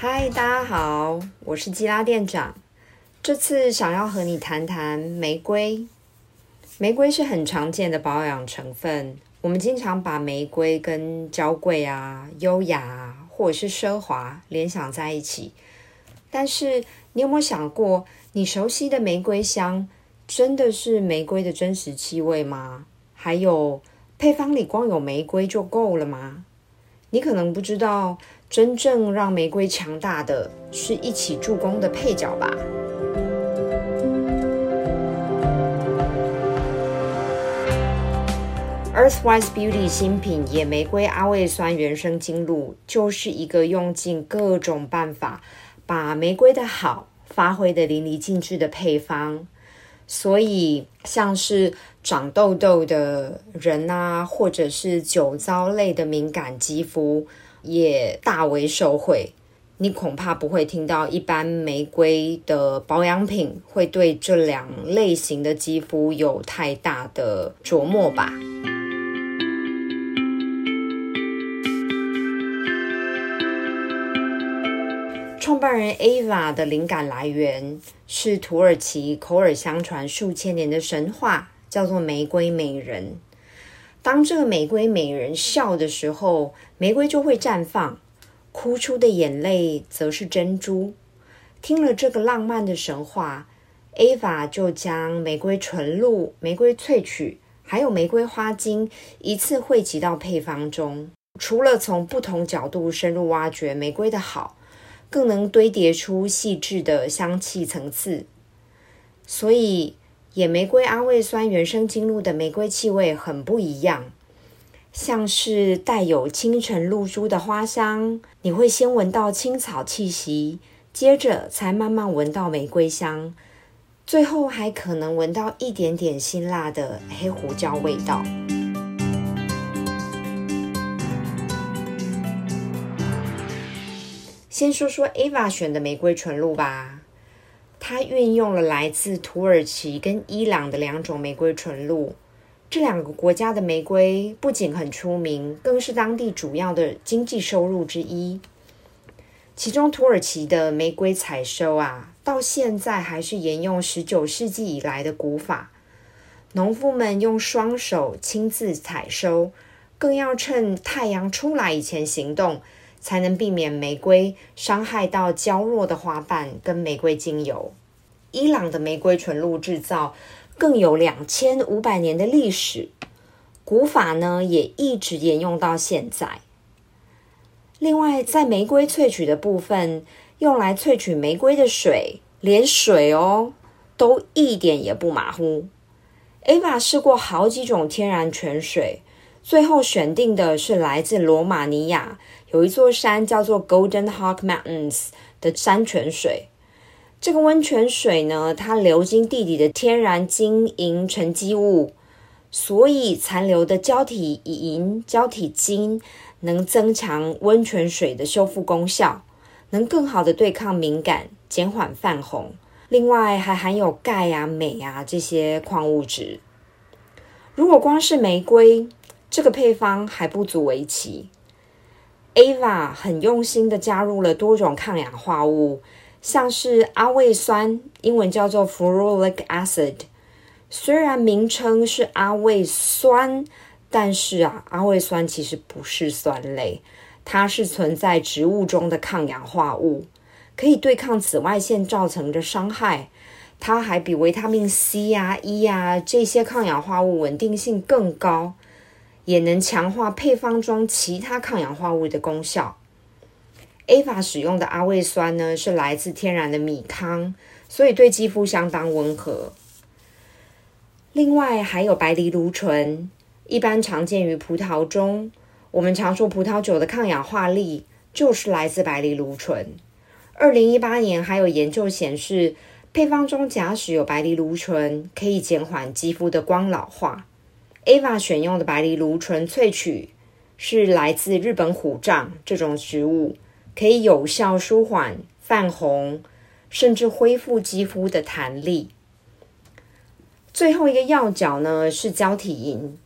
嗨，大家好，我是基拉店长。这次想要和你谈谈玫瑰。玫瑰是很常见的保养成分，我们经常把玫瑰跟娇贵啊、优雅啊，或者是奢华联想在一起。但是，你有没有想过，你熟悉的玫瑰香，真的是玫瑰的真实气味吗？还有，配方里光有玫瑰就够了吗？你可能不知道，真正让玫瑰强大的是一起助攻的配角吧。Earthwise Beauty 新品野玫瑰阿魏酸原生精露，就是一个用尽各种办法把玫瑰的好发挥得淋漓尽致的配方。所以，像是长痘痘的人啊，或者是酒糟类的敏感肌肤，也大为受惠。你恐怕不会听到一般玫瑰的保养品会对这两类型的肌肤有太大的琢磨吧。创办人 Eva 的灵感来源是土耳其口耳相传数千年的神话，叫做玫瑰美人。当这个玫瑰美人笑的时候，玫瑰就会绽放，哭出的眼泪则是珍珠。听了这个浪漫的神话，Eva 就将玫瑰纯露、玫瑰萃取还有玫瑰花精一次汇集到配方中。除了从不同角度深入挖掘玫瑰的好，更能堆叠出细致的香气层次，所以野玫瑰阿魏酸原生精露的玫瑰气味很不一样，像是带有清晨露珠的花香，你会先闻到青草气息，接着才慢慢闻到玫瑰香，最后还可能闻到一点点辛辣的黑胡椒味道。先说说 Eva 选的玫瑰纯露吧，它运用了来自土耳其跟伊朗的两种玫瑰纯露。这两个国家的玫瑰不仅很出名，更是当地主要的经济收入之一。其中土耳其的玫瑰采收啊，到现在还是沿用十九世纪以来的古法，农夫们用双手亲自采收，更要趁太阳出来以前行动。才能避免玫瑰伤害到娇弱的花瓣跟玫瑰精油。伊朗的玫瑰纯露制造更有两千五百年的历史，古法呢也一直沿用到现在。另外，在玫瑰萃取的部分，用来萃取玫瑰的水，连水哦都一点也不马虎。Eva 试过好几种天然泉水。最后选定的是来自罗马尼亚有一座山叫做 Golden Hawk Mountains 的山泉水。这个温泉水呢，它流经地底的天然金银沉积物，所以残留的胶体银、胶体金能增强温泉水的修复功效，能更好的对抗敏感，减缓泛红。另外还含有钙啊、镁啊这些矿物质。如果光是玫瑰，这个配方还不足为奇，Eva 很用心的加入了多种抗氧化物，像是阿魏酸，英文叫做 Ferulic acid。虽然名称是阿魏酸，但是啊，阿魏酸其实不是酸类，它是存在植物中的抗氧化物，可以对抗紫外线造成的伤害。它还比维他命 C 呀、啊、E 呀、啊、这些抗氧化物稳定性更高。也能强化配方中其他抗氧化物的功效。Eva 使用的阿魏酸呢，是来自天然的米糠，所以对肌肤相当温和。另外还有白藜芦醇，一般常见于葡萄中。我们常说葡萄酒的抗氧化力就是来自白藜芦醇。二零一八年还有研究显示，配方中假使有白藜芦醇，可以减缓肌肤的光老化。Eva 选用的白藜芦醇萃取是来自日本虎杖这种植物，可以有效舒缓泛红，甚至恢复肌肤的弹力。最后一个要角呢是胶体银，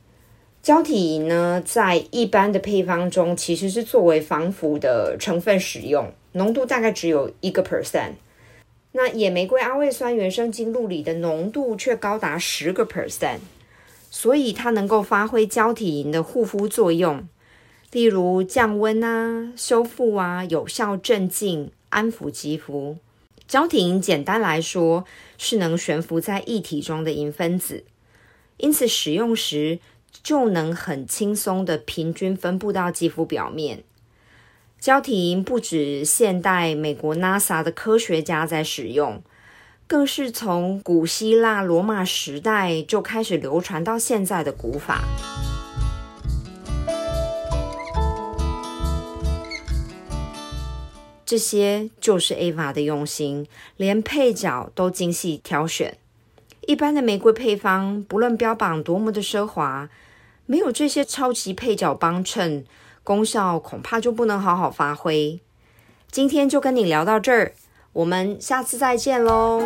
胶体银呢在一般的配方中其实是作为防腐的成分使用，浓度大概只有一个 percent。那野玫瑰阿魏酸原生精露里的浓度却高达十个 percent，所以它能够发挥胶体银的护肤作用，例如降温啊、修复啊、有效镇静、安抚肌肤。胶体银简单来说是能悬浮在液体中的银分子，因此使用时就能很轻松的平均分布到肌肤表面。胶体银不止现代美国 NASA 的科学家在使用，更是从古希腊罗马时代就开始流传到现在的古法。这些就是 Ava 的用心，连配角都精细挑选。一般的玫瑰配方，不论标榜多么的奢华，没有这些超级配角帮衬。功效恐怕就不能好好发挥。今天就跟你聊到这儿，我们下次再见喽。